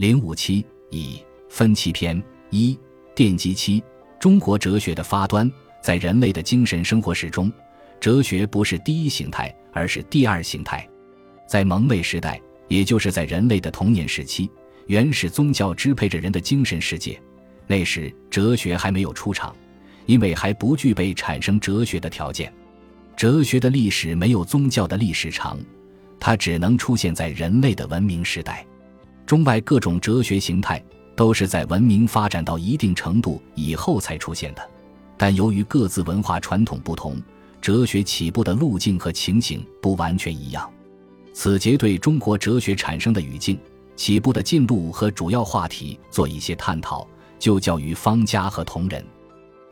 零五七乙分期篇一奠基期：中国哲学的发端，在人类的精神生活史中，哲学不是第一形态，而是第二形态。在蒙昧时代，也就是在人类的童年时期，原始宗教支配着人的精神世界。那时，哲学还没有出场，因为还不具备产生哲学的条件。哲学的历史没有宗教的历史长。它只能出现在人类的文明时代，中外各种哲学形态都是在文明发展到一定程度以后才出现的，但由于各自文化传统不同，哲学起步的路径和情形不完全一样。此节对中国哲学产生的语境、起步的进路和主要话题做一些探讨，就教于方家和同仁。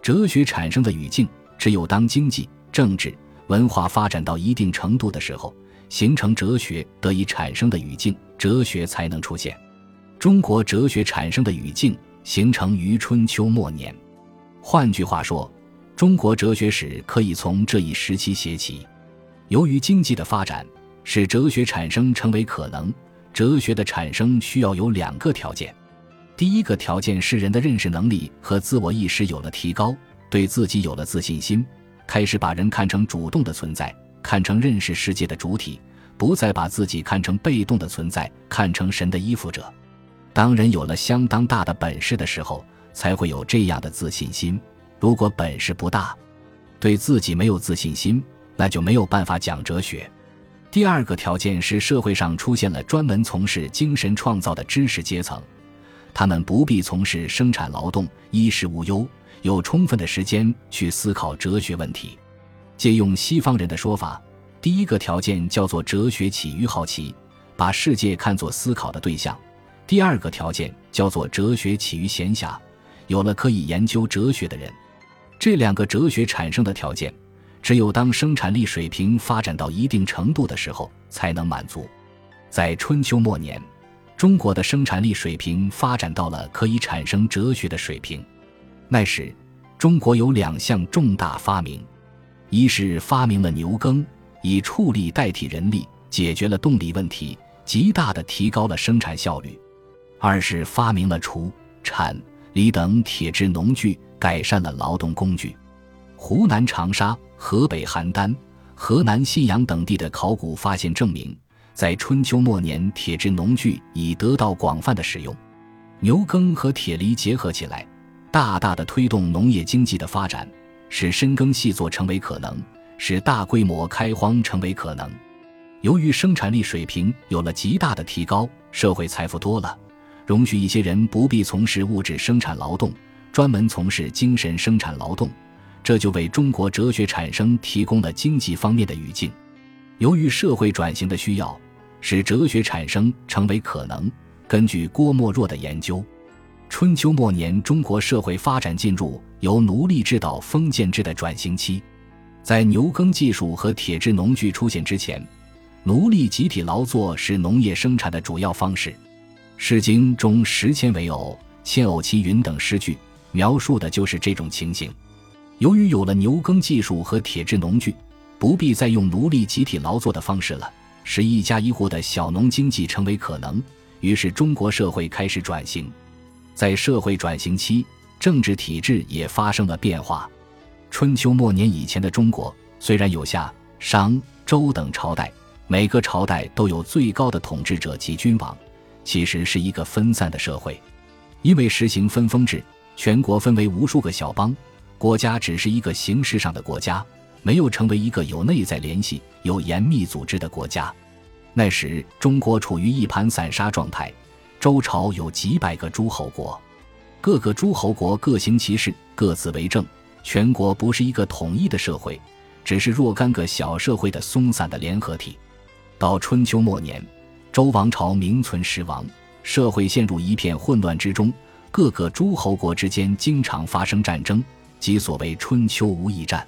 哲学产生的语境，只有当经济、政治、文化发展到一定程度的时候。形成哲学得以产生的语境，哲学才能出现。中国哲学产生的语境形成于春秋末年。换句话说，中国哲学史可以从这一时期写起。由于经济的发展，使哲学产生成为可能。哲学的产生需要有两个条件：第一个条件是人的认识能力和自我意识有了提高，对自己有了自信心，开始把人看成主动的存在。看成认识世界的主体，不再把自己看成被动的存在，看成神的依附者。当人有了相当大的本事的时候，才会有这样的自信心。如果本事不大，对自己没有自信心，那就没有办法讲哲学。第二个条件是社会上出现了专门从事精神创造的知识阶层，他们不必从事生产劳动，衣食无忧，有充分的时间去思考哲学问题。借用西方人的说法，第一个条件叫做哲学起于好奇，把世界看作思考的对象；第二个条件叫做哲学起于闲暇，有了可以研究哲学的人。这两个哲学产生的条件，只有当生产力水平发展到一定程度的时候才能满足。在春秋末年，中国的生产力水平发展到了可以产生哲学的水平。那时，中国有两项重大发明。一是发明了牛耕，以畜力代替人力，解决了动力问题，极大的提高了生产效率；二是发明了锄、铲、犁等铁制农具，改善了劳动工具。湖南长沙、河北邯郸、河南信阳等地的考古发现证明，在春秋末年，铁制农具已得到广泛的使用。牛耕和铁犁结合起来，大大的推动农业经济的发展。使深耕细作成为可能，使大规模开荒成为可能。由于生产力水平有了极大的提高，社会财富多了，容许一些人不必从事物质生产劳动，专门从事精神生产劳动，这就为中国哲学产生提供了经济方面的语境。由于社会转型的需要，使哲学产生成为可能。根据郭沫若的研究。春秋末年，中国社会发展进入由奴隶制到封建制的转型期。在牛耕技术和铁制农具出现之前，奴隶集体劳作是农业生产的主要方式。《诗经》中“十千为偶，千偶其云”等诗句，描述的就是这种情形。由于有了牛耕技术和铁制农具，不必再用奴隶集体劳作的方式了，使一家一户的小农经济成为可能。于是，中国社会开始转型。在社会转型期，政治体制也发生了变化。春秋末年以前的中国，虽然有夏、商、周等朝代，每个朝代都有最高的统治者及君王，其实是一个分散的社会。因为实行分封制，全国分为无数个小邦，国家只是一个形式上的国家，没有成为一个有内在联系、有严密组织的国家。那时，中国处于一盘散沙状态。周朝有几百个诸侯国，各个诸侯国各行其事，各自为政，全国不是一个统一的社会，只是若干个小社会的松散的联合体。到春秋末年，周王朝名存实亡，社会陷入一片混乱之中，各个诸侯国之间经常发生战争，即所谓春秋无义战。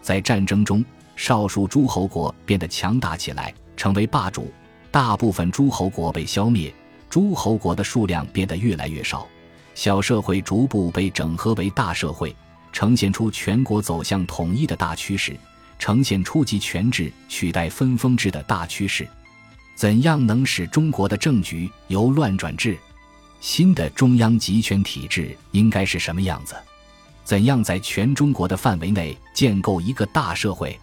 在战争中，少数诸侯国变得强大起来，成为霸主，大部分诸侯国被消灭。诸侯国的数量变得越来越少，小社会逐步被整合为大社会，呈现出全国走向统一的大趋势，呈现出集权制取代分封制的大趋势。怎样能使中国的政局由乱转治？新的中央集权体制应该是什么样子？怎样在全中国的范围内建构一个大社会？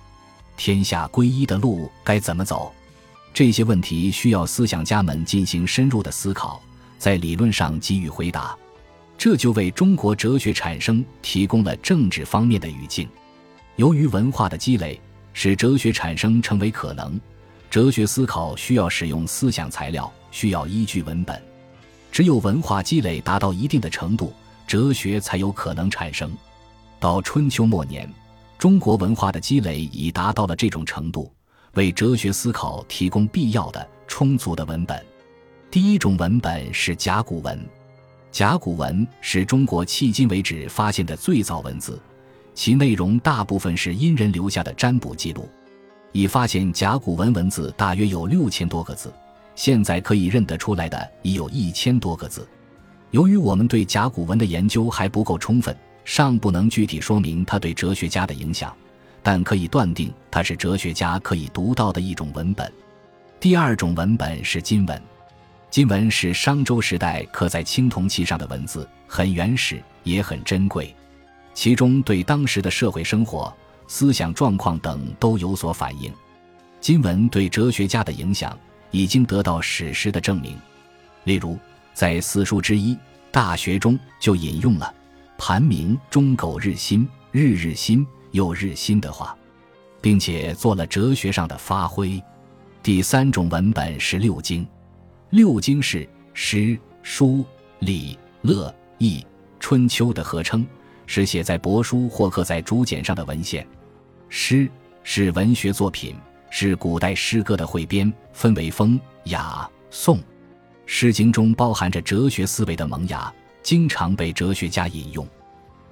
天下归一的路该怎么走？这些问题需要思想家们进行深入的思考，在理论上给予回答。这就为中国哲学产生提供了政治方面的语境。由于文化的积累，使哲学产生成为可能。哲学思考需要使用思想材料，需要依据文本。只有文化积累达到一定的程度，哲学才有可能产生。到春秋末年，中国文化的积累已达到了这种程度，为哲学思考提供必要的充足的文本。第一种文本是甲骨文。甲骨文是中国迄今为止发现的最早文字，其内容大部分是殷人留下的占卜记录。已发现甲骨文文字大约有六千多个字。现在可以认得出来的已有一千多个字。由于我们对甲骨文的研究还不够充分，尚不能具体说明它对哲学家的影响，但可以断定它是哲学家可以读到的一种文本。第二种文本是金文，金文是商周时代刻在青铜器上的文字，很原始也很珍贵，其中对当时的社会生活、思想状况等都有所反映。金文对哲学家的影响。已经得到史实的证明，例如在四书之一《大学》中就引用了“盘明终苟日新，日日新又日新”的话，并且做了哲学上的发挥。第三种文本是六经，六经是诗、书、礼、乐、易、春秋的合称，是写在帛书或刻在竹简上的文献。诗是文学作品。是古代诗歌的汇编，分为风、雅、颂。《诗经》中包含着哲学思维的萌芽，经常被哲学家引用。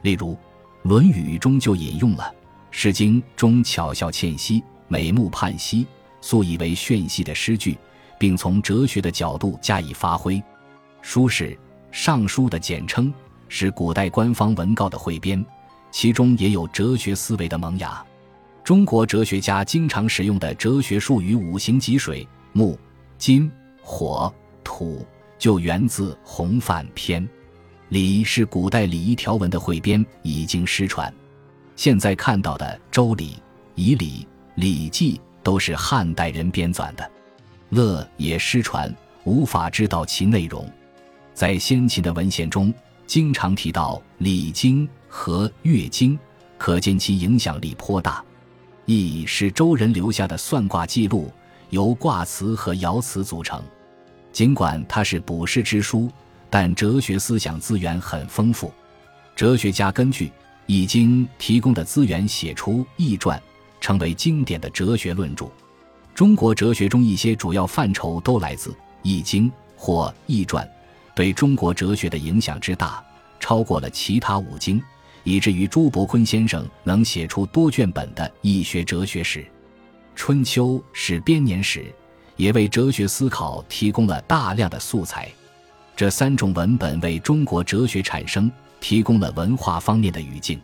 例如，《论语》中就引用了《诗经》中巧笑倩兮，美目盼兮，素以为炫兮的诗句，并从哲学的角度加以发挥。书是《尚书》的简称，是古代官方文告的汇编，其中也有哲学思维的萌芽。中国哲学家经常使用的哲学术语“五行吉水木金火土”就源自《洪范篇》。礼是古代礼仪条文的汇编，已经失传。现在看到的《周礼》《仪礼》《礼记》都是汉代人编纂的。乐也失传，无法知道其内容。在先秦的文献中，经常提到《礼经》和《乐经》，可见其影响力颇大。易是周人留下的算卦记录，由卦辞和爻辞组成。尽管它是卜筮之书，但哲学思想资源很丰富。哲学家根据《易经》提供的资源写出《易传》，成为经典的哲学论著。中国哲学中一些主要范畴都来自《易经》或《易传》，对中国哲学的影响之大，超过了其他五经。以至于朱伯坤先生能写出多卷本的易学哲学史，《春秋》是编年史，也为哲学思考提供了大量的素材。这三种文本为中国哲学产生提供了文化方面的语境。